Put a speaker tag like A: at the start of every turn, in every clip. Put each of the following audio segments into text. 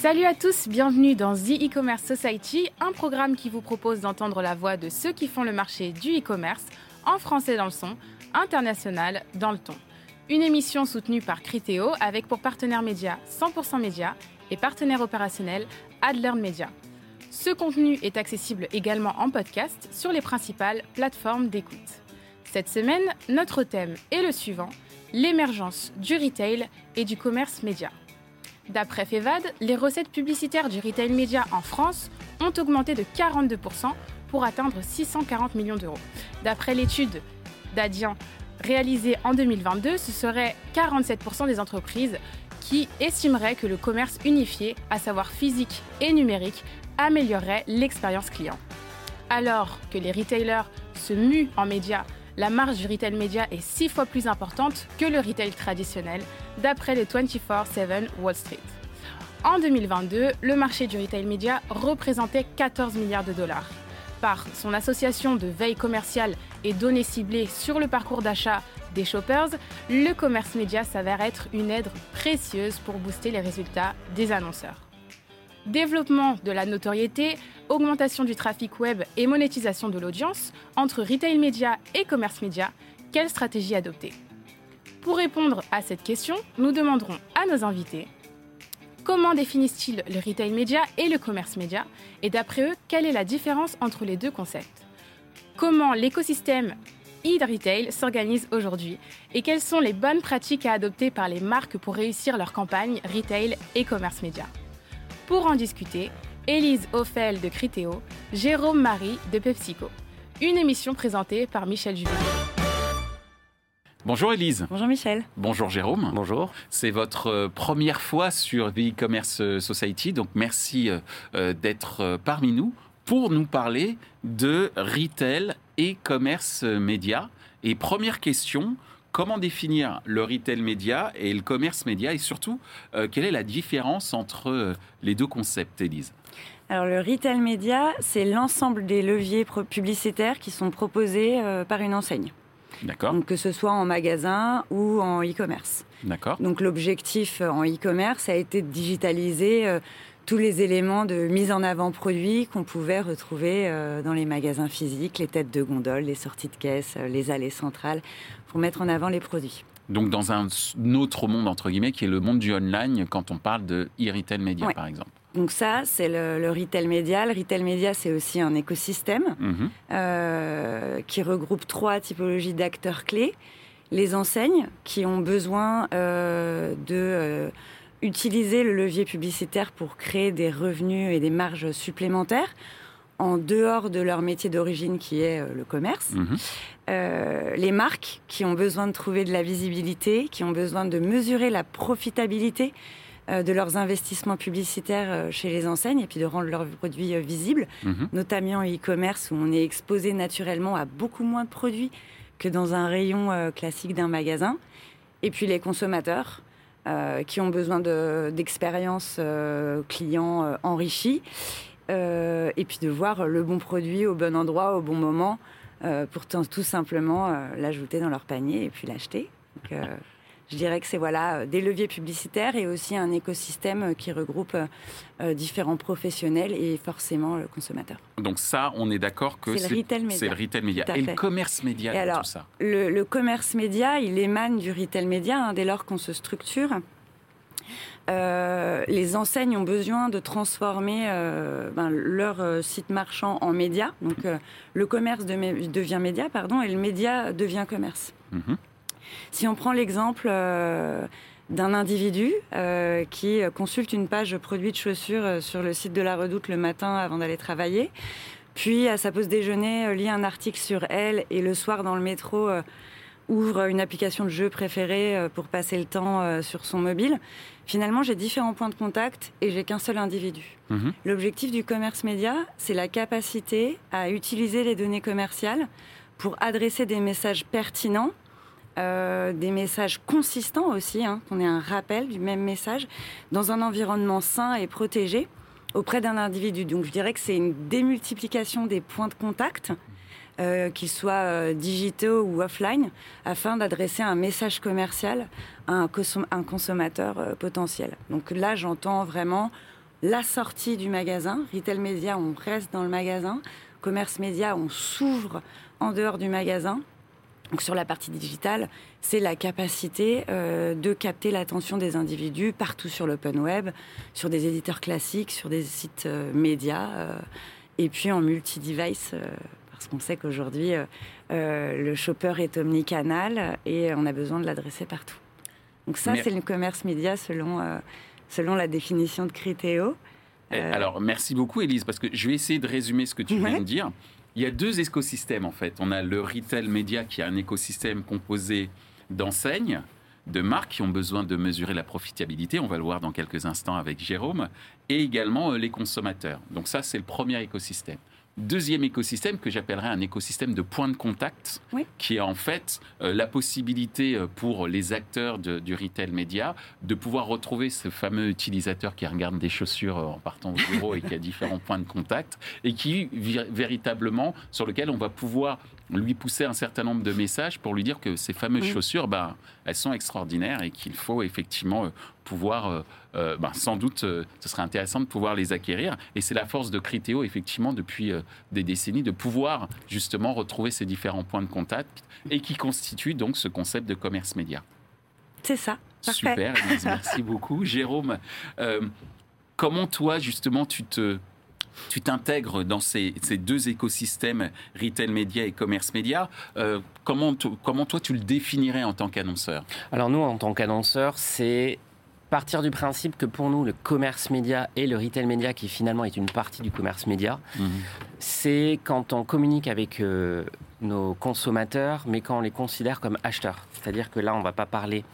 A: Salut à tous, bienvenue dans The E-Commerce Society, un programme qui vous propose d'entendre la voix de ceux qui font le marché du e-commerce, en français dans le son, international dans le ton. Une émission soutenue par Criteo avec pour partenaire média 100% Média et partenaire opérationnel AdLearn Media. Ce contenu est accessible également en podcast sur les principales plateformes d'écoute. Cette semaine, notre thème est le suivant, l'émergence du retail et du commerce média. D'après Fevad, les recettes publicitaires du retail média en France ont augmenté de 42% pour atteindre 640 millions d'euros. D'après l'étude d'Adien réalisée en 2022, ce serait 47% des entreprises qui estimeraient que le commerce unifié, à savoir physique et numérique, améliorerait l'expérience client. Alors que les retailers se muent en médias, la marge du retail média est six fois plus importante que le retail traditionnel, d'après les 24-7 Wall Street. En 2022, le marché du retail média représentait 14 milliards de dollars. Par son association de veille commerciale et données ciblées sur le parcours d'achat des shoppers, le commerce média s'avère être une aide précieuse pour booster les résultats des annonceurs. Développement de la notoriété, augmentation du trafic web et monétisation de l'audience, entre retail média et commerce média, quelle stratégie adopter? Pour répondre à cette question, nous demanderons à nos invités comment définissent-ils le retail média et le commerce média Et d'après eux, quelle est la différence entre les deux concepts? Comment l'écosystème e-retail s'organise aujourd'hui? Et quelles sont les bonnes pratiques à adopter par les marques pour réussir leur campagne retail et commerce média pour en discuter, Élise Ophel de Criteo, Jérôme Marie de PepsiCo. Une émission présentée par Michel Juvet.
B: Bonjour Élise.
C: Bonjour Michel.
B: Bonjour Jérôme.
D: Bonjour.
B: C'est votre euh, première fois sur The E-Commerce Society, donc merci euh, euh, d'être parmi nous pour nous parler de retail et commerce média. Et première question, Comment définir le retail média et le commerce média et surtout, euh, quelle est la différence entre euh, les deux concepts, Élise?
C: Alors le retail média, c'est l'ensemble des leviers publicitaires qui sont proposés euh, par une enseigne.
B: D'accord.
C: Donc que ce soit en magasin ou en e-commerce.
B: D'accord.
C: Donc l'objectif en e-commerce a été de digitaliser tous les éléments de mise en avant produits qu'on pouvait retrouver euh, dans les magasins physiques, les têtes de gondole, les sorties de caisse, euh, les allées centrales, pour mettre en avant les produits.
B: Donc dans un autre monde, entre guillemets, qui est le monde du online, quand on parle de e-retail média, par exemple.
C: Donc ça, c'est le, retail média. Le retail média, c'est aussi un écosystème mhm. euh, qui regroupe trois typologies d'acteurs clés. Les enseignes qui ont besoin de utiliser le levier publicitaire pour créer des revenus et des marges supplémentaires en dehors de leur métier d'origine qui est euh, le commerce. Mhm. Euh, les marques qui ont besoin de trouver de la visibilité, qui ont besoin de mesurer la profitabilité euh, de leurs investissements publicitaires chez les enseignes et puis de rendre leurs produits visibles, mhm. notamment en e-commerce où on est exposé naturellement à beaucoup moins de produits que dans un rayon classique d'un magasin. Et puis les consommateurs euh, qui ont besoin d'expériences euh, clients euh, enrichies, et puis de voir le bon produit au bon endroit, au bon moment, pour tout simplement l'ajouter dans leur panier et puis l'acheter. Je dirais que c'est voilà des leviers publicitaires et aussi un écosystème qui regroupe différents professionnels et forcément le consommateur.
B: Donc ça, on est d'accord que
C: c'est le retail média.
B: C'est le retail média. Et le commerce média, et
C: alors,
B: tout ça.
C: Le, commerce média, il émane du retail média hein, dès lors qu'on se structure. Euh, les enseignes ont besoin de transformer euh, ben, leur euh, site marchand en média. Donc le commerce devient média, pardon, et le média devient commerce. Mhm. Si on prend l'exemple euh, d'un individu euh, qui consulte une page produits de chaussures euh, sur le site de la Redoute le matin avant d'aller travailler, puis à sa pause déjeuner lit un article sur elle et le soir dans le métro ouvre une application de jeu préférée pour passer le temps sur son mobile. Finalement, j'ai différents points de contact et j'ai qu'un seul individu. Mhm. L'objectif du commerce média, c'est la capacité à utiliser les données commerciales pour adresser des messages pertinents euh, des messages consistants aussi, hein, qu'on ait un rappel du même message, dans un environnement sain et protégé auprès d'un individu. Donc je dirais que c'est une démultiplication des points de contact, euh, qu'ils soient euh, digitaux ou offline, afin d'adresser un message commercial à un, consommateur potentiel. Donc là, j'entends vraiment la sortie du magasin. Retail média, on reste dans le magasin. Commerce média, on s'ouvre en dehors du magasin. Donc sur la partie digitale, c'est la capacité euh, de capter l'attention des individus partout sur l'open web, sur des éditeurs classiques, sur des sites euh, médias, euh, et puis en multi-device, parce qu'on sait qu'aujourd'hui, le shopper est omnicanal et on a besoin de l'adresser partout. Donc ça, c'est le commerce média selon, selon la définition de Criteo.
B: Eh, alors, merci beaucoup, Elise, parce que je vais essayer de résumer ce que tu viens de dire. Il y a deux écosystèmes en fait. On a le retail média qui est un écosystème composé d'enseignes, de marques qui ont besoin de mesurer la profitabilité, on va le voir dans quelques instants avec Jérôme, et également euh, les consommateurs. Donc ça, c'est le premier écosystème. Deuxième écosystème que j'appellerais un écosystème de points de contact, qui est en fait euh, la possibilité euh, pour les acteurs du retail média de pouvoir retrouver ce fameux utilisateur qui regarde des chaussures euh, en partant au bureau et qui a différents points de contact et qui véritablement sur lequel on va pouvoir lui pousser un certain nombre de messages pour lui dire que ces fameuses chaussures, ben, elles sont extraordinaires et qu'il faut effectivement pouvoir euh, ben, sans doute, euh, ce serait intéressant de pouvoir les acquérir. Et c'est la force de Criteo, effectivement, depuis euh, des décennies, de pouvoir justement retrouver ces différents points de contact et qui constituent donc ce concept de commerce média.
C: C'est ça.
B: Super, merci beaucoup. Jérôme, comment toi, justement, tu te tu t'intègres dans ces, deux écosystèmes, retail média et commerce média. comment, comment toi, tu le définirais en tant qu'annonceur?
D: Alors nous, en tant qu'annonceur, c'est partir du principe que pour nous, le commerce média et le retail média, qui finalement est une partie du commerce média, mhm. c'est quand on communique avec euh, nos consommateurs, mais quand on les considère comme acheteurs. C'est-à-dire que là, on ne va pas parler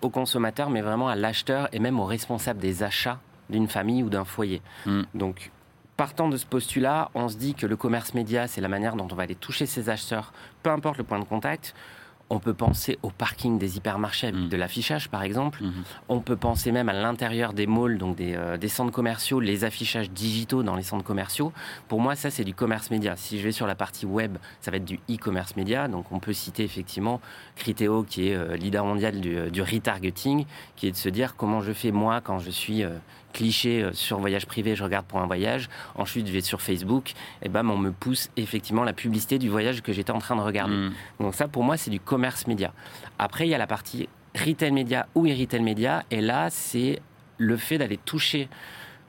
D: aux consommateurs, mais vraiment à l'acheteur et même au responsable des achats d'une famille ou d'un foyer. Mhm. Donc, partant de ce postulat, on se dit que le commerce média, c'est la manière dont on va aller toucher ces acheteurs, peu importe le point de contact. On peut penser au parking des hypermarchés avec mm. de l'affichage, par exemple. Mm-hmm. On peut penser même à l'intérieur des malls, donc euh, des, centres commerciaux, les affichages digitaux dans les centres commerciaux. Pour moi, ça, c'est du commerce média. Si je vais sur la partie web, ça va être du e-commerce média. Donc, on peut citer effectivement Criteo, qui est euh, leader mondial du, euh, du, retargeting, qui est de se dire comment je fais moi quand je suis cliché euh, sur voyage privé, je regarde pour un voyage. Ensuite, je vais sur Facebook, et bam, on me pousse effectivement la publicité du voyage que j'étais en train de regarder. Mm. Donc ça, pour moi, c'est du commerce média. Après, il y a la partie retail média ou e-retail média, et là, c'est le fait d'aller toucher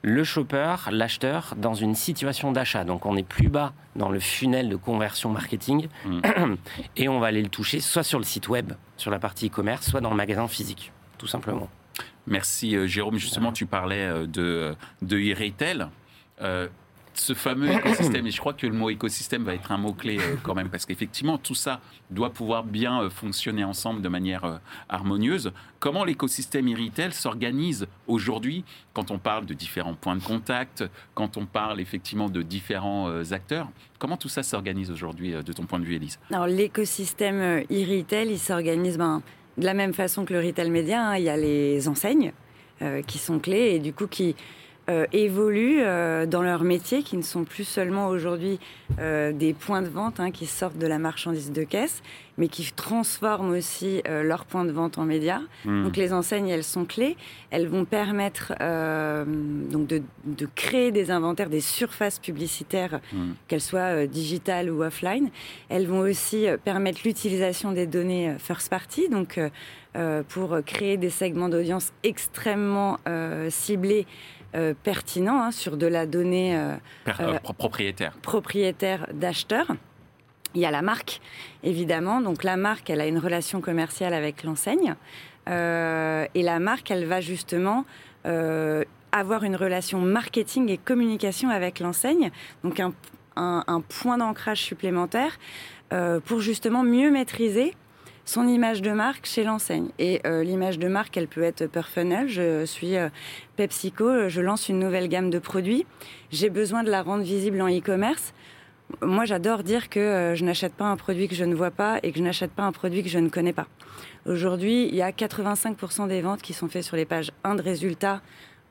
D: le shopper, l'acheteur, dans une situation d'achat. Donc on est plus bas dans le funnel de conversion marketing mm. et on va aller le toucher soit sur le site web, sur la partie e-commerce, soit dans le magasin physique, tout simplement.
B: Merci euh, Jérôme. Justement, tu parlais euh, de, de e-retail. Euh, ce fameux écosystème, et je crois que le mot écosystème va être un mot-clé quand même, parce qu'effectivement, tout ça doit pouvoir bien fonctionner ensemble de manière harmonieuse. Comment l'écosystème e-retail s'organise aujourd'hui quand on parle de différents points de contact, quand on parle effectivement de différents acteurs? Comment tout ça s'organise aujourd'hui de ton point de vue, Elise
C: Alors, l'écosystème e-retail, il s'organise... Ben de la même façon que le retail média, hein, il y a les enseignes euh, qui sont clés et du coup qui euh, évoluent euh, dans leur métier, qui ne sont plus seulement aujourd'hui euh, des points de vente hein, qui sortent de la marchandise de caisse, mais qui transforment aussi leurs points de vente en médias. Hmm. Donc les enseignes, elles sont clés. Elles vont permettre donc de, de, créer des inventaires, des surfaces publicitaires, hmm. qu'elles soient digitales ou offline. Elles vont aussi permettre l'utilisation des données first party, donc pour créer des segments d'audience extrêmement ciblés euh, pertinent hein, sur de la donnée
B: euh, euh, propriétaire,
C: propriétaire d'acheteurs. Il y a la marque, évidemment. Donc la marque, elle a une relation commerciale avec l'enseigne. et la marque, elle va justement avoir une relation marketing et communication avec l'enseigne. Donc un, un point d'ancrage supplémentaire pour justement mieux maîtriser son image de marque chez l'enseigne. Et euh, l'image de marque, elle peut être personnelle. Je suis euh, PepsiCo, je lance une nouvelle gamme de produits. J'ai besoin de la rendre visible en e-commerce. Moi, j'adore dire que euh, je n'achète pas un produit que je ne vois pas et que je n'achète pas un produit que je ne connais pas. Aujourd'hui, il y a 85% des ventes qui sont faites sur les pages 1 de résultats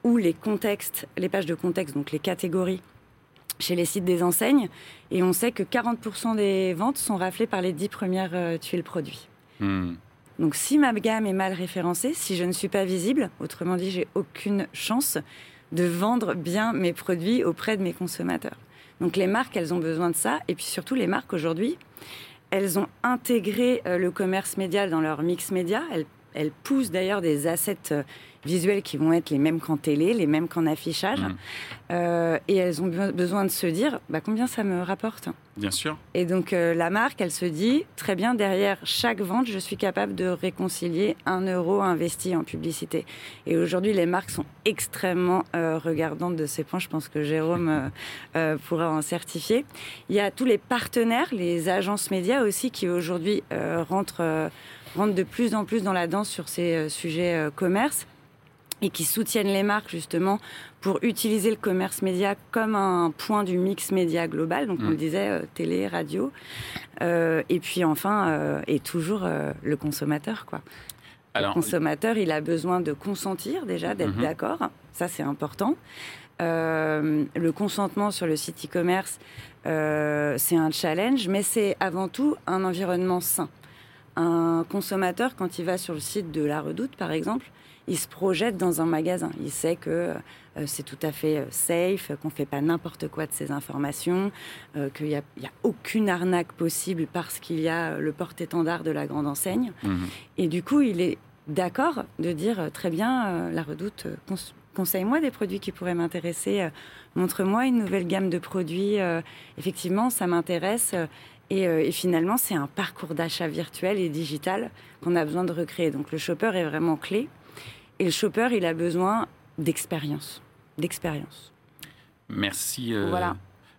C: ou les contextes, les pages de contexte, donc les catégories chez les sites des enseignes. Et on sait que 40% des ventes sont raflées par les 10 premières tuiles produits. Hmm. Donc si ma gamme est mal référencée, si je ne suis pas visible, autrement dit j'ai aucune chance de vendre bien mes produits auprès de mes consommateurs. Donc les marques, elles ont besoin de ça. Et puis surtout, les marques aujourd'hui, elles ont intégré euh, le commerce média dans leur mix média. Elles, elles poussent d'ailleurs des assets euh, visuels qui vont être les mêmes qu'en télé, les mêmes qu'en affichage. Mmh. Euh, et elles ont besoin de se dire bah, combien ça me rapporte.
B: Bien sûr.
C: Et donc euh, la marque, elle se dit très bien, derrière chaque vente, je suis capable de réconcilier un euro investi en publicité. Et aujourd'hui, les marques sont extrêmement euh, regardantes de ces points. Je pense que Jérôme pourra en certifier. Il y a tous les partenaires, les agences médias aussi, qui aujourd'hui rentrent, rentrent de plus en plus dans la danse sur ces sujets commerce et qui soutiennent les marques justement pour utiliser le commerce média comme un point du mix média global. Donc on le mm. disait, euh, télé, radio. Euh, et puis enfin, euh, et toujours le consommateur. Quoi. le consommateur, il a besoin de consentir déjà, d'être mm-hmm. d'accord. Ça, c'est important. le consentement sur le site e-commerce, c'est un challenge, mais c'est avant tout un environnement sain. Un consommateur, quand il va sur le site de La Redoute, par exemple, il se projette dans un magasin. Il sait que euh, c'est tout à fait euh, safe, qu'on ne fait pas n'importe quoi de ces informations, euh, qu'il n'y a, aucune arnaque possible parce qu'il y a le porte-étendard de la grande enseigne. Mhm. Et du coup, il est d'accord de dire très bien, la redoute, conseille-moi des produits qui pourraient m'intéresser, montre-moi une nouvelle gamme de produits. effectivement, ça m'intéresse. Et, finalement, c'est un parcours d'achat virtuel et digital qu'on a besoin de recréer. Donc le shopper est vraiment clé. Et le shopper, il a besoin d'expérience. D'expérience.
B: Merci. Euh, voilà.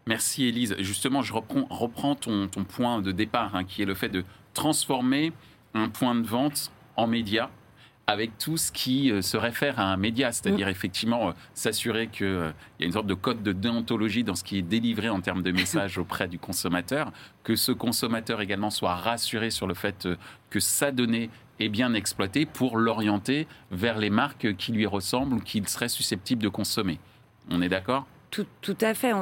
B: Merci Elise. Justement, je reprends, reprends ton, ton, point de départ, hein, qui est le fait de transformer un point de vente en média avec tout ce qui euh, se réfère à un média, c'est-à-dire mm. effectivement euh, s'assurer qu'il y a une sorte de code de déontologie dans ce qui est délivré en termes de messages auprès du consommateur, que ce consommateur également soit rassuré sur le fait que sa donnée est bien exploité pour l'orienter vers les marques qui lui ressemblent ou qu'il serait susceptible de consommer. On est d'accord?
C: Tout, tout, à fait.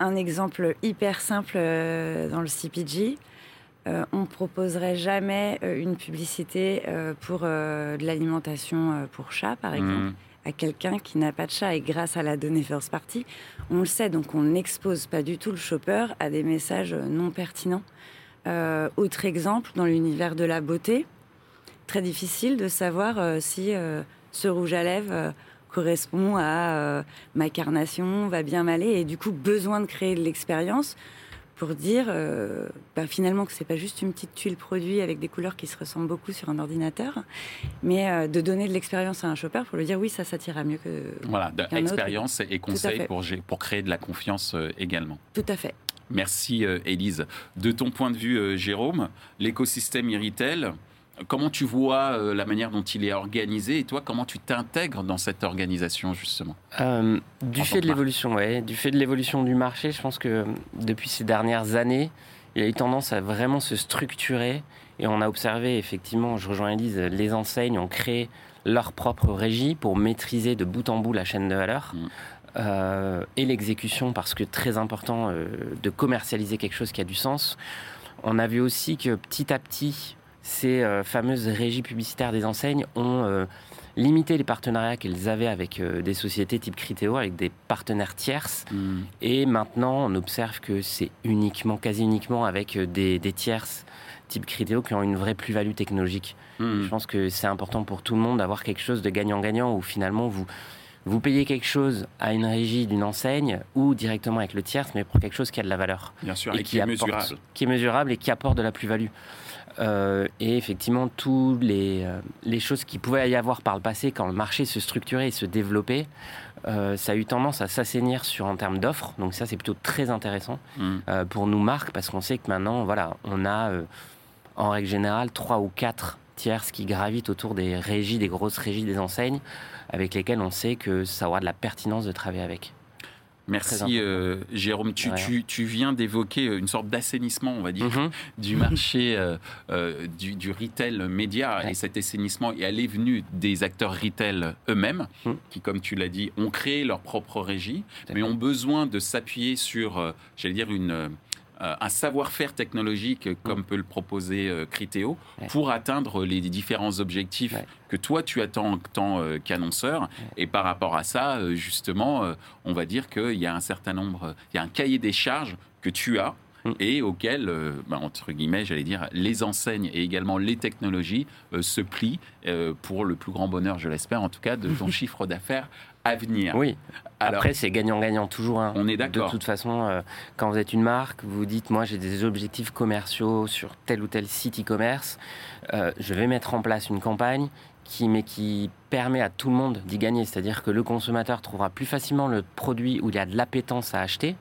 C: Un exemple hyper simple euh, dans le CPG. Euh, on ne proposerait jamais euh, une publicité pour de l'alimentation pour chat, par exemple, mmh. à quelqu'un qui n'a pas de chat. Et grâce à la donnée first party, on le sait, donc on n'expose pas du tout le shopper à des messages non pertinents. autre exemple, dans l'univers de la beauté, très difficile de savoir euh, si euh, ce rouge à lèvres euh, correspond à ma carnation, va bien m'aller, et du coup besoin de créer de l'expérience pour dire bah, finalement que c'est pas juste une petite tuile produit avec des couleurs qui se ressemblent beaucoup sur un ordinateur, mais de donner de l'expérience à un shopper pour lui dire oui ça s'attira mieux que
B: voilà expérience et conseils pour pour créer de la confiance également.
C: Tout à fait.
B: Merci Élise. De ton point de vue Jérôme, l'écosystème e-retail Comment tu vois euh, la manière dont il est organisé et toi, comment tu t'intègres dans cette organisation justement
D: euh, Du fait de l'évolution, ouais, du fait de l'évolution du marché, je pense que depuis ces dernières années, il a eu tendance à vraiment se structurer et on a observé effectivement, je rejoins Elise, les enseignes ont créé leur propre régie pour maîtriser de bout en bout la chaîne de valeur. Mm. Euh, et l'exécution parce que très important de commercialiser quelque chose qui a du sens. On a vu aussi que petit à petit, ces euh, fameuses régies publicitaires des enseignes ont euh, limité les partenariats qu'elles avaient avec euh, des sociétés type Criteo, avec des partenaires tierces. Hmm. Et maintenant, on observe que c'est uniquement, quasi uniquement avec des, tierces type Criteo qui ont une vraie plus-value technologique. Hmm. Je pense que c'est important pour tout le monde d'avoir quelque chose de gagnant-gagnant où finalement vous, vous payez quelque chose à une régie d'une enseigne ou directement avec le tierce, mais pour quelque chose qui a de la valeur.
B: Bien sûr, et, qui, est mesurable.
D: Qui est mesurable et qui apporte de la plus-value. Euh, et effectivement, toutes les, euh, les, choses qui pouvaient y avoir par le passé, quand le marché se structurait et se développait, euh, ça a eu tendance à s'assainir sur en termes d'offres. Donc ça, c'est plutôt très intéressant mm. pour nous marques parce qu'on sait que maintenant, voilà, on a en règle générale trois ou quatre tierces qui gravitent autour des régies, des grosses régies des enseignes, avec lesquelles on sait que ça aura de la pertinence de travailler avec.
B: Merci euh, Jérôme. Tu, tu, viens d'évoquer une sorte d'assainissement, on va dire, mhm. du marché euh, euh, du, retail média. Et cet assainissement est allé venu des acteurs retail eux-mêmes, mhm. qui, comme tu l'as dit, ont créé leur propre régie, mais ont besoin de s'appuyer sur, j'allais dire, une euh, un savoir-faire technologique comme mm. peut le proposer euh, Criteo pour atteindre les différents objectifs que toi tu attends en tant euh, qu'annonceur. Et par rapport à ça, justement, on va dire qu'il y a un certain nombre, il y a un cahier des charges que tu as mm. et auquel, bah, entre guillemets, j'allais dire, les enseignes et également les technologies se plient pour le plus grand bonheur, je l'espère en tout cas, de ton chiffre d'affaires à venir.
D: Oui. Après, c'est gagnant-gagnant toujours. Hein.
B: On est d'accord.
D: De toute façon, euh, quand vous êtes une marque, vous dites moi j'ai des objectifs commerciaux sur tel ou tel site e-commerce, euh, je vais mettre en place une campagne qui, mais qui permet à tout le monde d'y gagner. C'est-à-dire que le consommateur trouvera plus facilement le produit où il y a de l'appétence à acheter.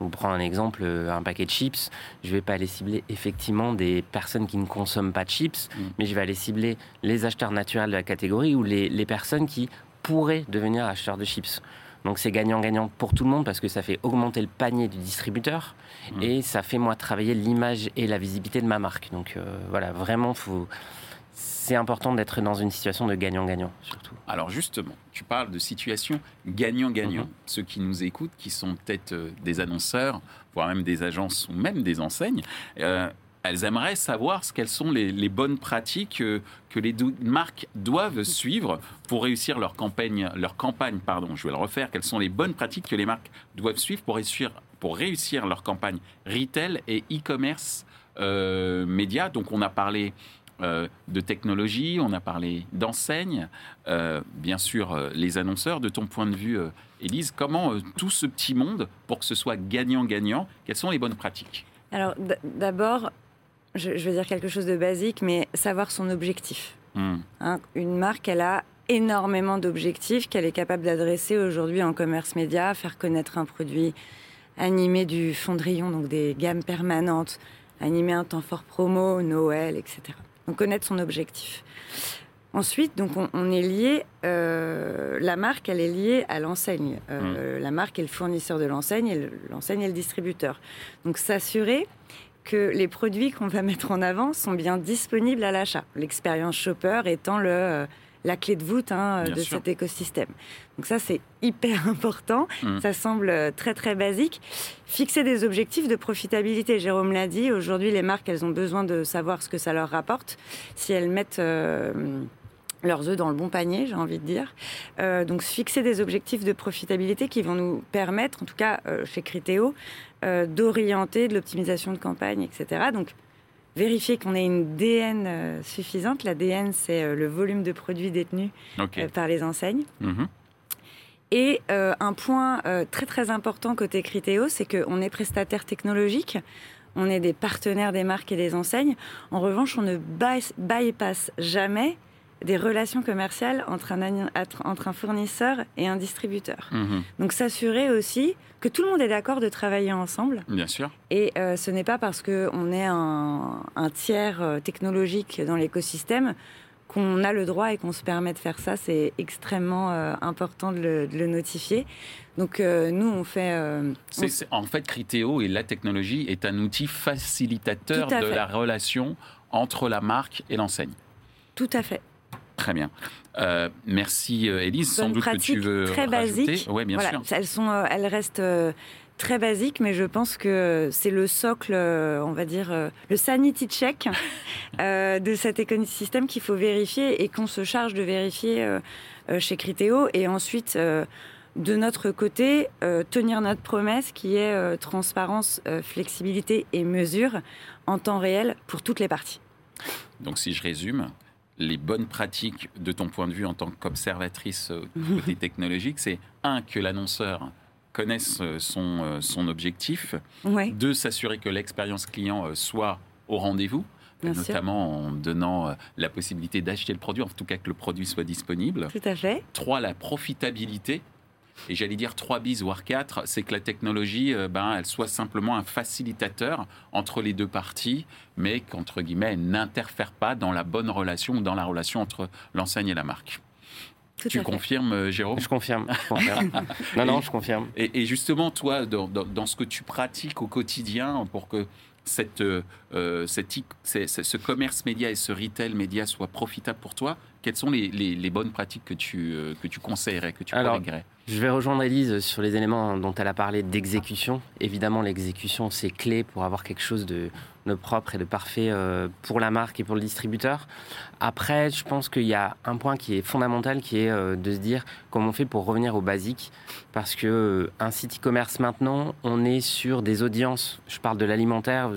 D: On prend un exemple, euh, un paquet de chips. Je ne vais pas aller cibler effectivement des personnes qui ne consomment pas de chips, mm. mais je vais aller cibler les acheteurs naturels de la catégorie ou les, les personnes qui pourraient devenir acheteurs de chips. Donc c'est gagnant-gagnant pour tout le monde parce que ça fait augmenter le panier du distributeur mmh. et ça fait moi travailler l'image et la visibilité de ma marque. Donc euh, voilà, vraiment, c'est important d'être dans une situation de gagnant-gagnant surtout.
B: Alors justement, tu parles de situation gagnant-gagnant. Mmh. Ceux qui nous écoutent, qui sont peut-être euh, des annonceurs, voire même des agences ou même des enseignes, euh, elles aimeraient savoir quelles sont les, bonnes pratiques euh, que les marques doivent suivre pour réussir leur campagne, leur campagne, pardon, je vais le refaire, quelles sont les bonnes pratiques que les marques doivent suivre pour réussir, pour réussir leur campagne retail et e-commerce euh, média. Donc on a parlé euh, de technologie, on a parlé d'enseigne, bien sûr les annonceurs. De ton point de vue, Élise, comment tout ce petit monde, pour que ce soit gagnant-gagnant, quelles sont les bonnes pratiques?
C: Alors d'abord, je, veux dire quelque chose de basique, mais savoir son objectif. Hmm. Hein, une marque, elle a énormément d'objectifs qu'elle est capable d'adresser aujourd'hui en commerce média, faire connaître un produit, animer du fondrion, donc des gammes permanentes, animer un temps fort promo, Noël, etc. Donc connaître son objectif. Ensuite, donc on, est lié, euh, la marque, elle est liée à l'enseigne. Euh, hmm. La marque est le fournisseur de l'enseigne et l'enseigne est le distributeur. Donc s'assurer que les produits qu'on va mettre en avant sont bien disponibles à l'achat. L'expérience shopper étant le, euh, la clé de voûte hein, de cet écosystème. Donc ça, c'est hyper important. Mmh. Ça semble euh, très, très basique. Fixer des objectifs de profitabilité. Jérôme l'a dit, aujourd'hui, les marques, elles ont besoin de savoir ce que ça leur rapporte. Si elles mettent... Euh, leurs œufs dans le bon panier, j'ai envie de dire. Euh, donc, fixer des objectifs de profitabilité qui vont nous permettre, en tout cas euh, chez Criteo, euh, d'orienter de l'optimisation de campagne, etc. Donc, vérifier qu'on ait une DN suffisante. La DN, c'est le volume de produits détenus par les enseignes. Mhm. Et un point très très important côté Criteo, c'est qu'on est prestataire technologique. On est des partenaires des marques et des enseignes. En revanche, on ne bypass jamais des relations commerciales entre un, entre un fournisseur et un distributeur. Mhm. Donc s'assurer aussi que tout le monde est d'accord de travailler ensemble.
B: Bien sûr.
C: Et euh, ce n'est pas parce qu'on est un, tiers euh, technologique dans l'écosystème qu'on a le droit et qu'on se permet de faire ça. C'est extrêmement euh, important de le, notifier. Donc nous, on fait...
B: En fait, Criteo et la technologie est un outil facilitateur de la relation entre la marque et l'enseigne.
C: Tout à fait.
B: Très bien. Euh, merci Elise. Sans doute que tu veux
C: très basiques.
B: Oui, bien sûr.
C: Elles, sont, euh, elles restent euh, très basiques, mais je pense que c'est le socle, on va dire, le sanity check de cet écosystème qu'il faut vérifier et qu'on se charge de vérifier chez Criteo. Et ensuite, de notre côté, tenir notre promesse qui est transparence, flexibilité et mesure en temps réel pour toutes les parties.
B: Donc si je résume, les bonnes pratiques de ton point de vue en tant qu'observatrice euh, côté technologique, c'est un, que l'annonceur connaisse euh, son, euh, son objectif, deux, s'assurer que l'expérience client soit au rendez-vous, notamment en donnant la possibilité d'acheter le produit, en tout cas que le produit soit disponible.
C: Tout à fait.
B: Trois, la profitabilité, et j'allais dire 3 bis, voire 4, c'est que la technologie, euh, ben, elle soit simplement un facilitateur entre les deux parties, mais qu'entre guillemets, elle n'interfère pas dans la bonne relation ou dans la relation entre l'enseigne et la marque. tu confirmes, euh, Jérôme?
D: Je confirme. non, non, je confirme.
B: Et, justement, toi, dans, ce que tu pratiques au quotidien pour que cette, ce commerce média et ce retail média soit profitable pour toi, quelles sont les, bonnes pratiques que tu, que tu conseillerais, que tu Alors,
D: Je vais rejoindre Elise sur les éléments dont elle a parlé d'exécution. Évidemment, l'exécution, c'est clé pour avoir quelque chose de, de propre et de parfait pour la marque et pour le distributeur. Après, je pense qu'il y a un point qui est fondamental, qui est de se dire comment on fait pour revenir aux basiques. Parce que un site e-commerce maintenant, on est sur des audiences. Je parle de l'alimentaire.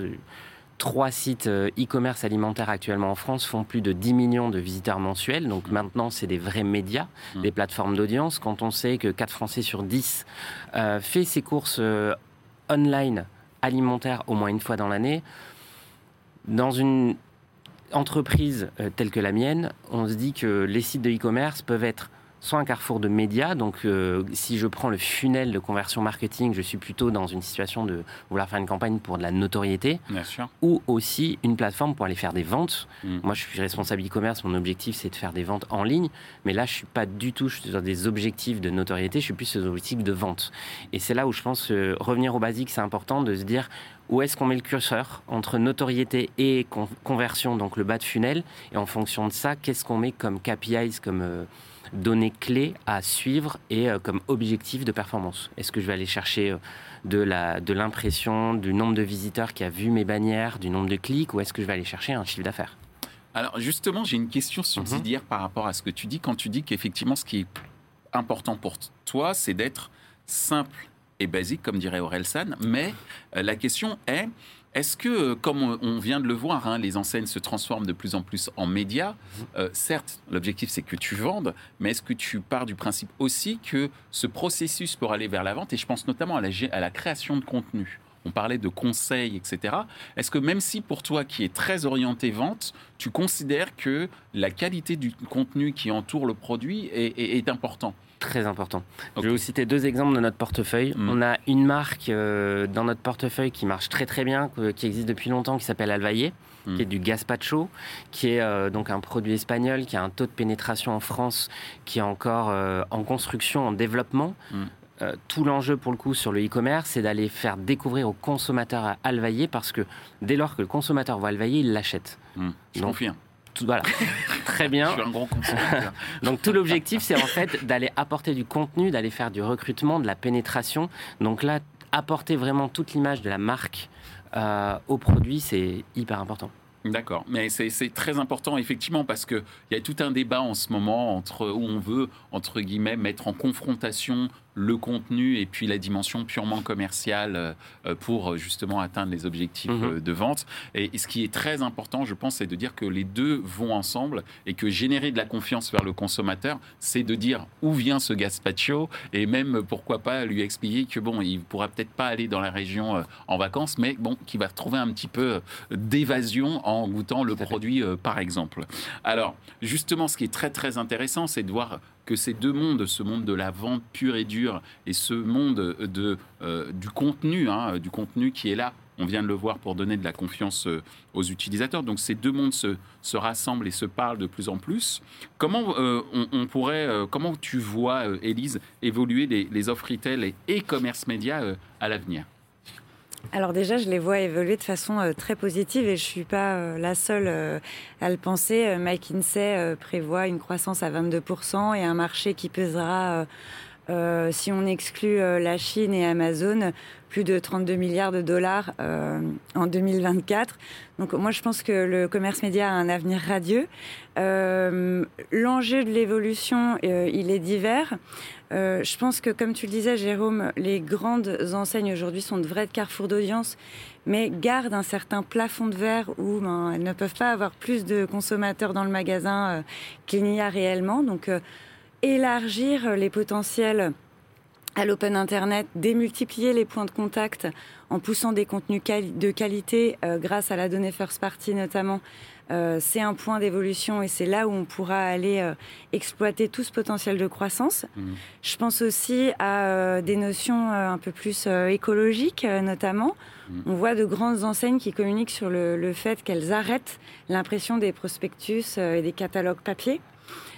D: Trois sites euh, e-commerce alimentaire actuellement en France font plus de 10 millions de visiteurs mensuels. Donc maintenant, c'est des vrais médias, mmh. des plateformes d'audience. Quand on sait que 4 Français sur 10 euh, fait ses courses euh, online alimentaires au moins une fois dans l'année, dans une entreprise telle que la mienne, on se dit que les sites de e-commerce peuvent être soit un carrefour de médias. Donc, euh, si je prends le funnel de conversion marketing, je suis plutôt dans une situation de vouloir faire une campagne pour de la notoriété.
B: Bien sûr.
D: Ou aussi une plateforme pour aller faire des ventes. Mm. Moi, je suis responsable e-commerce. Mon objectif, c'est de faire des ventes en ligne. Mais là, je suis pas du tout sur des objectifs de notoriété. Je suis plus sur des objectifs de vente. Et c'est là où je pense euh, revenir au basique, c'est important de se dire où est-ce qu'on met le curseur entre notoriété et conversion, donc le bas de funnel. Et en fonction de ça, qu'est-ce qu'on met comme KPIs, comme euh, données clés à suivre et euh, comme objectif de performance? Est-ce que je vais aller chercher euh, de, l'impression, du nombre de visiteurs qui a vu mes bannières, du nombre de clics, ou est-ce que je vais aller chercher un chiffre d'affaires?
B: Alors justement, j'ai une question subsidiaire mhm. par rapport à ce que tu dis, quand tu dis qu'effectivement, ce qui est important pour toi, c'est d'être simple et basique, comme dirait Orelsan, mais euh, la question est, est-ce que, euh, comme on vient de le voir, hein, les enseignes se transforment de plus en plus en médias euh, Certes, l'objectif c'est que tu vendes, mais est-ce que tu pars du principe aussi que ce processus pour aller vers la vente, et je pense notamment à la, à la création de contenu, on parlait de conseils, etc. Est-ce que même si pour toi qui est très orienté vente, tu considères que la qualité du contenu qui entoure le produit est, est important?
D: Très important. Je vais vous citer deux exemples de notre portefeuille. Mm. On a une marque euh, dans notre portefeuille qui marche très très bien, qui existe depuis longtemps, qui s'appelle Alvaillé, mm. qui est du gazpacho, qui est euh, donc un produit espagnol qui a un taux de pénétration en France qui est encore euh, en construction, en développement. Mm. Tout l'enjeu pour le coup sur le e-commerce, c'est d'aller faire découvrir aux consommateurs Alvaillé parce que dès lors que le consommateur voit Alvaillé, il l'achète.
B: Je confirme
D: voilà, très bien.
B: Je suis un grand consommateur.
D: Donc tout l'objectif, c'est en fait d'aller apporter du contenu, d'aller faire du recrutement, de la pénétration. Donc là, apporter vraiment toute l'image de la marque euh, au produit, c'est hyper important.
B: D'accord, mais c'est très important effectivement parce qu'il y a tout un débat en ce moment entre où on veut, entre guillemets, mettre en confrontation le contenu et puis la dimension purement commerciale euh, euh, pour euh, justement atteindre les objectifs mhm. de vente. Et ce qui est très important, je pense, c'est de dire que les deux vont ensemble et que générer de la confiance vers le consommateur, c'est de dire où vient ce gazpacho et même pourquoi pas lui expliquer que bon, il pourra peut-être pas aller dans la région en vacances, mais bon, qu'il va trouver un petit peu d'évasion en goûtant le produit, par exemple. Alors, justement, ce qui est très très intéressant, c'est de voir que ces deux mondes, ce monde de la vente pure et dure et ce monde de, euh, du contenu, hein, du contenu qui est là, on vient de le voir pour donner de la confiance euh, aux utilisateurs. Donc ces deux mondes se, se rassemblent et se parlent de plus en plus. Comment euh, on, pourrait, comment tu vois, Élise, évoluer les, offres retail et e-commerce média à l'avenir?
C: Alors déjà, je les vois évoluer de façon euh, très positive et je suis pas euh, la seule euh, à le penser. McKinsey prévoit une croissance à 22% et un marché qui pesera, si on exclut la Chine et Amazon, plus de 32 milliards de dollars en 2024. Donc moi, je pense que le commerce média a un avenir radieux. L'enjeu de l'évolution, il est divers. Euh, je pense que, comme tu le disais, Jérôme, les grandes enseignes aujourd'hui sont de vrais carrefours d'audience, mais gardent un certain plafond de verre où ben, elles ne peuvent pas avoir plus de consommateurs dans le magasin euh, qu'il n'y a réellement. Donc, euh, élargir les potentiels à l'open internet, démultiplier les points de contact en poussant des contenus de qualité grâce à la donnée first party notamment, euh, c'est un point d'évolution et c'est là où on pourra aller euh, exploiter tout ce potentiel de croissance. Mmh. Je pense aussi à euh, des notions un peu plus écologiques, notamment. Mmh. On voit de grandes enseignes qui communiquent sur le, fait qu'elles arrêtent l'impression des prospectus et des catalogues papier.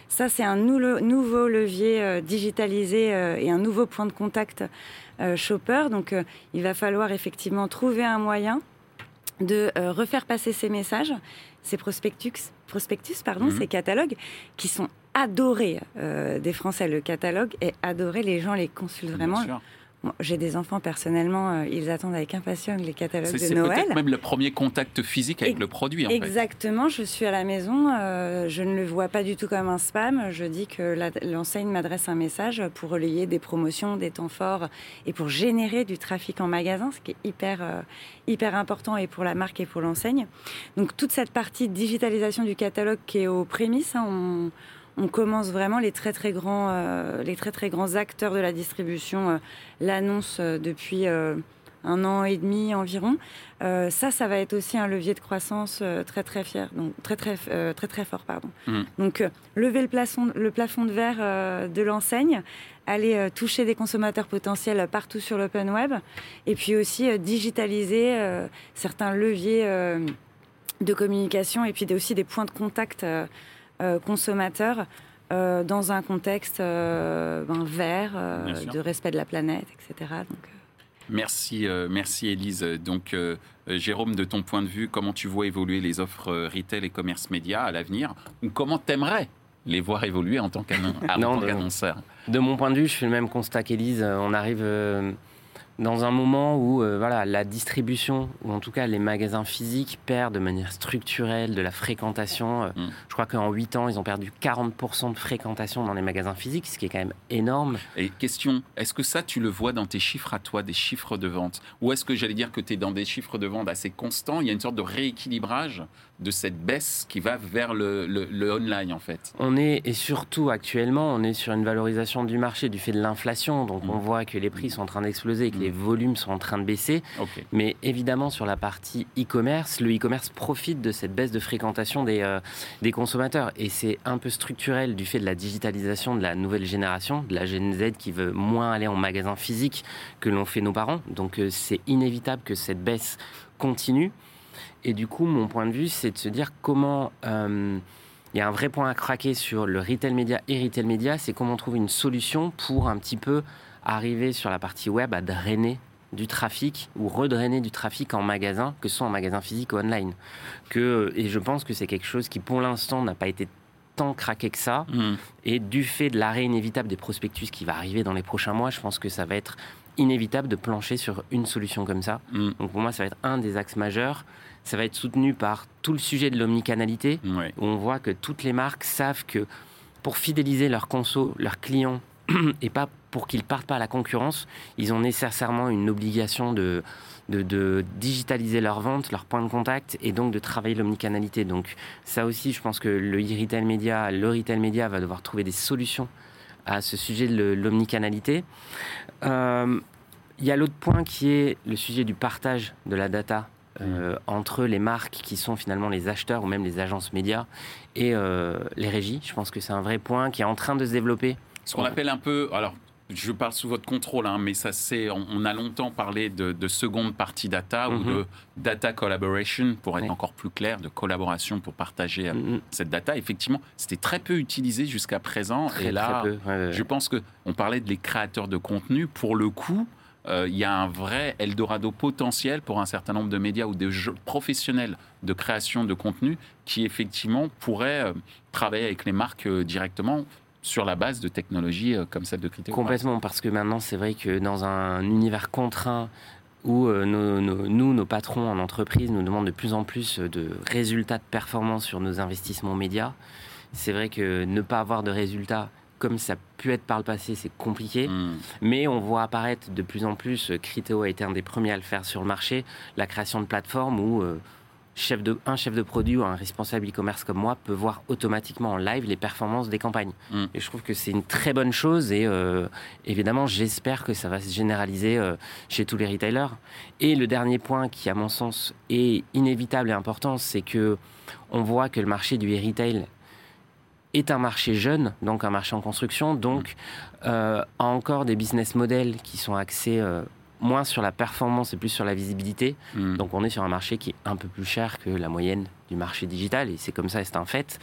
C: Ça, c'est un nouveau levier digitalisé et un nouveau point de contact shopper. Donc, il va falloir effectivement trouver un moyen de refaire passer ces messages, ces prospectus, prospectus pardon, mhm. ces catalogues qui sont adorés des Français. Le catalogue est adoré, les gens les consultent vraiment. J'ai des enfants personnellement, euh, ils attendent avec impatience les catalogues de Noël.
B: C'est peut-être même le premier contact physique avec le produit. En
C: exactement, je suis à la maison, euh, je ne le vois pas du tout comme un spam. Je dis que l'enseigne m'adresse un message pour relayer des promotions, des temps forts et pour générer du trafic en magasin, ce qui est hyper, euh, hyper important et pour la marque et pour l'enseigne. Donc toute cette partie de digitalisation du catalogue qui est aux prémices, hein, on, on commence vraiment les très très grands, euh, les très très grands acteurs de la distribution euh, l'annoncent euh, depuis un an et demi environ. ça, ça va être aussi un levier de croissance très très fier, donc très très très très fort, pardon. Mmh. Donc lever le plafond, le plafond de verre de l'enseigne, aller toucher des consommateurs potentiels partout sur l'open web, et puis aussi digitaliser certains leviers de communication et puis aussi des points de contact euh, consommateurs euh, dans un contexte euh, ben, vert, de respect de la planète, etc. Donc,
B: Merci, merci Elise. Donc, Jérôme, de ton point de vue, comment tu vois évoluer les offres retail et commerce média à l'avenir? Ou comment t'aimerais les voir évoluer en tant qu'annonceur
D: De mon point de vue, je fais le même constat qu'Elise. On arrive dans un moment où euh, voilà, la distribution, ou en tout cas les magasins physiques, perdent de manière structurelle de la fréquentation. Euh, mm. Je crois qu'en 8 ans, ils ont perdu 40% de fréquentation dans les magasins physiques, ce qui est quand même énorme.
B: Et question, est-ce que ça, tu le vois dans tes chiffres à toi, des chiffres de vente? Ou est-ce que j'allais dire que tu es dans des chiffres de vente assez constants Il y a une sorte de rééquilibrage de cette baisse qui va vers le, le, online en fait
D: On est, et surtout actuellement, on est sur une valorisation du marché du fait de l'inflation. Donc mm. on voit que les prix sont en train d'exploser, que mm. les volumes sont en train de baisser. Mais évidemment, sur la partie e-commerce, le e-commerce profite de cette baisse de fréquentation des, euh, des consommateurs. Et c'est un peu structurel du fait de la digitalisation de la nouvelle génération, de la Gen Z qui veut moins aller en magasin physique que l'ont fait nos parents. Donc euh, c'est inévitable que cette baisse continue. Et du coup, mon point de vue, c'est de se dire comment... Euh, il y a un vrai point à craquer sur le retail média et retail média, c'est comment on trouve une solution pour un petit peu arriver sur la partie web à drainer du trafic ou redrainer du trafic en magasin, que ce soit en magasin physique ou online. Que, et je pense que c'est quelque chose qui, pour l'instant, n'a pas été tant craqué que ça. Mmh. Et du fait de l'arrêt inévitable des prospectus qui va arriver dans les prochains mois, je pense que ça va être inévitable de plancher sur une solution comme ça. Mmh. Donc pour moi, ça va être un des axes majeurs ça va être soutenu par tout le sujet de l'omnicanalité, où on voit que toutes les marques savent que pour fidéliser leurs conso, leurs clients, et pas pour qu'ils partent pas à la concurrence, ils ont nécessairement une obligation de, de, digitaliser leurs ventes, leurs points de contact, et donc de travailler l'omnicanalité. Donc ça aussi, je pense que le retail média, le retail média va devoir trouver des solutions à ce sujet de l'omnicanalité. Euh, il y a l'autre point qui est le sujet du partage de la data euh, entre les marques qui sont finalement les acheteurs ou même les agences médias et euh, les régies. Je pense que c'est un vrai point qui est en train de se développer.
B: Ce qu'on appelle un peu, alors je parle sous votre contrôle, hein, mais ça c'est, on, a longtemps parlé de, seconde partie data ou mhm. de data collaboration pour être encore plus clair, de collaboration pour partager euh, mhm. cette data. Effectivement, c'était très peu utilisé jusqu'à présent. et là, je pense que on parlait de les créateurs de contenu. Pour le coup, euh, il y a un vrai Eldorado potentiel pour un certain nombre de médias ou de professionnels de création de contenu qui effectivement pourraient euh, travailler avec les marques euh, directement sur la base de technologies comme celle de Criteo.
D: Complètement, parce que maintenant c'est vrai que dans un univers contraint où nous, nos patrons en entreprise, nous demandent de plus en plus de résultats de performance sur nos investissements médias. C'est vrai que ne pas avoir de résultats comme ça a pu être par le passé, c'est compliqué. Hmm. Mais on voit apparaître de plus en plus, euh, Criteo a été un des premiers à le faire sur le marché, la création de plateformes où euh, chef de, un chef de produit ou un responsable e-commerce comme moi peut voir automatiquement en live les performances des campagnes. Hmm. Et je trouve que c'est une très bonne chose et euh, évidemment j'espère que ça va se généraliser chez tous les retailers. Et le dernier point qui à mon sens est inévitable et important, c'est que on voit que le marché du e-retail est un marché jeune, donc un marché en construction, donc euh, a encore des business models qui sont axés euh, moins sur la performance et plus sur la visibilité. Mm. Donc on est sur un marché qui est un peu plus cher que la moyenne du marché digital, et c'est comme ça, c'est un fait.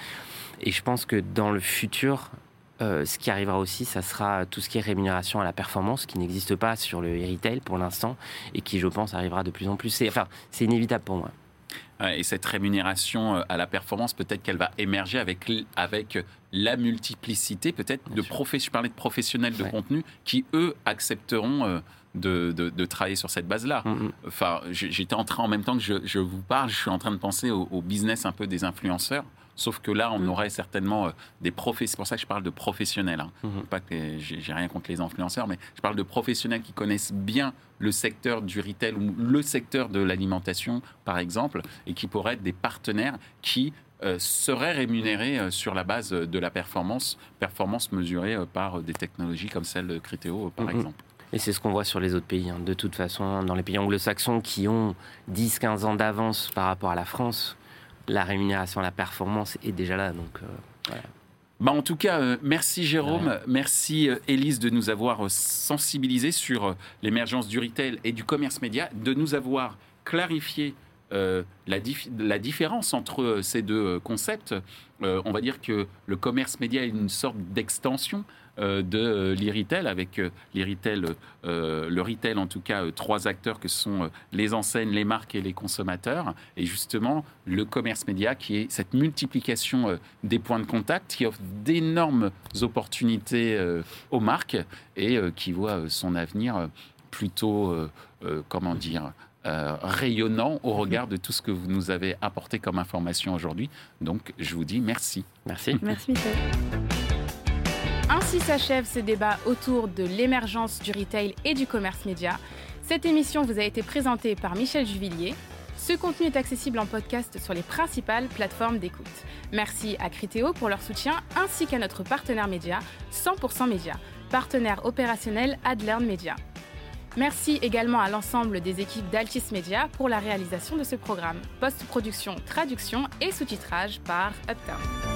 D: Et je pense que dans le futur, euh, ce qui arrivera aussi, ça sera tout ce qui est rémunération à la performance, qui n'existe pas sur le retail pour l'instant, et qui, je pense, arrivera de plus en plus. C'est, enfin, c'est inévitable pour moi.
B: et cette rémunération à la performance, peut-être qu'elle va émerger avec, avec la multiplicité, peut-être de professionnels, je parlais de professionnels de contenu qui, eux, accepteront de, de, travailler sur cette base-là. Mm, mm. Enfin, j'étais en train, en même temps que je, vous parle, je suis en train de penser au, business un peu des influenceurs. Sauf que là, on mm. aurait certainement euh, des professionnels. C'est pour ça que je parle de professionnels. Hein. Mm-hmm. Pas que j'ai rien contre les influenceurs, mais je parle de professionnels qui connaissent bien le secteur du retail ou le secteur de l'alimentation, par exemple, et qui pourraient être des partenaires qui euh, seraient rémunérés euh, sur la base de la performance, performance mesurée par des technologies comme celle de Criteo, par exemple.
D: Et c'est ce qu'on voit sur les autres pays. Hein. De toute façon, dans les pays anglo-saxons qui ont 10-15 ans d'avance par rapport à la France, la rémunération, la performance est déjà là. Donc, euh,
B: bah en tout cas, euh, merci Jérôme, merci euh, Élise de nous avoir sensibilisés sur l'émergence du retail et du commerce média, de nous avoir clarifié la, la, différence entre ces deux concepts. on va dire que le commerce média est une sorte d'extension euh, de euh, l'e-retail, avec euh, le retail en tout cas, trois acteurs que sont les enseignes, les marques et les consommateurs. Et justement, le commerce média qui est cette multiplication des points de contact qui offre d'énormes opportunités aux marques et qui voit son avenir plutôt, comment dire, rayonnant au regard de tout ce que vous nous avez apporté comme information aujourd'hui. Donc, je vous dis merci.
D: Merci.
C: Merci, Michel.
A: Ainsi s'achève ce débat autour de l'émergence du retail et du commerce média. Cette émission vous a été présentée par Michel Juvillier. Ce contenu est accessible en podcast sur les principales plateformes d'écoute. Merci à Criteo pour leur soutien ainsi qu'à notre partenaire média 100% Média, partenaire opérationnel Adlern Media. Merci également à l'ensemble des équipes d'Altis Media pour la réalisation de ce programme. Post-production, traduction et sous-titrage par Uptown.